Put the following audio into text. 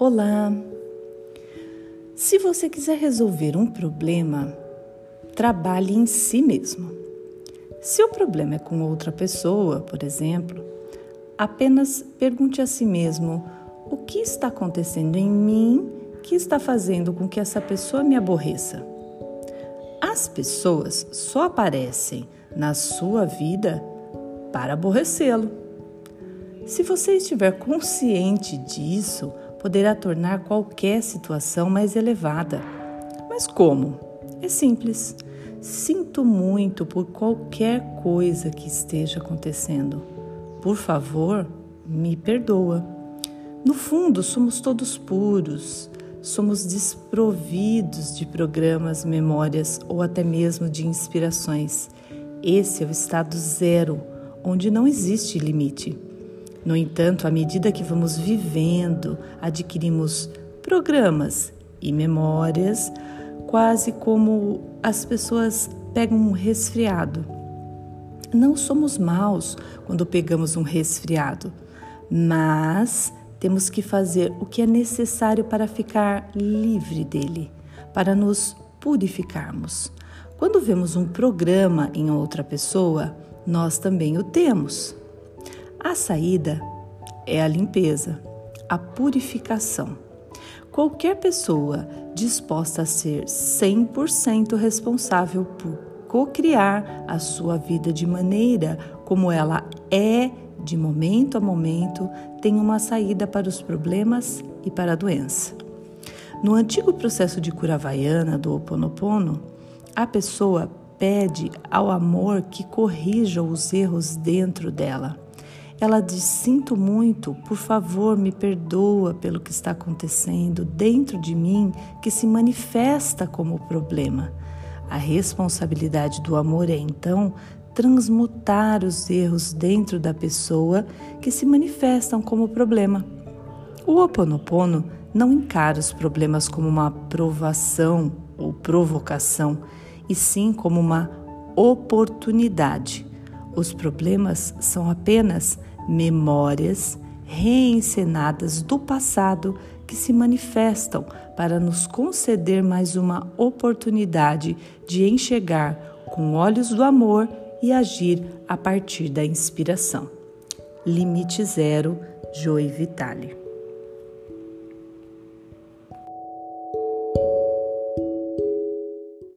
Olá! Se você quiser resolver um problema, trabalhe em si mesmo. Se o problema é com outra pessoa, por exemplo, apenas pergunte a si mesmo o que está acontecendo em mim que está fazendo com que essa pessoa me aborreça. As pessoas só aparecem na sua vida para aborrecê-lo. Se você estiver consciente disso, poderá tornar qualquer situação mais elevada. Mas como? É simples. Sinto muito por qualquer coisa que esteja acontecendo. Por favor, me perdoa. No fundo, somos todos puros, somos desprovidos de programas, memórias ou até mesmo de inspirações. Esse é o estado zero, onde não existe limite. No entanto, à medida que vamos vivendo, adquirimos programas e memórias, quase como as pessoas pegam um resfriado. Não somos maus quando pegamos um resfriado, mas temos que fazer o que é necessário para ficar livre dele, para nos purificarmos. Quando vemos um programa em outra pessoa, nós também o temos. A saída é a limpeza, a purificação. Qualquer pessoa disposta a ser 100% responsável por co-criar a sua vida de maneira como ela é de momento a momento, tem uma saída para os problemas e para a doença. No antigo processo de cura havaiana do Ho Oponopono, a pessoa pede ao amor que corrija os erros dentro dela ela diz: Sinto muito, por favor, me perdoa pelo que está acontecendo dentro de mim que se manifesta como problema. A responsabilidade do amor é então transmutar os erros dentro da pessoa que se manifestam como problema. O Oponopono não encara os problemas como uma provação ou provocação, e sim como uma oportunidade. Os problemas são apenas memórias reencenadas do passado que se manifestam para nos conceder mais uma oportunidade de enxergar com olhos do amor e agir a partir da inspiração. Limite Zero, Joy Vitale.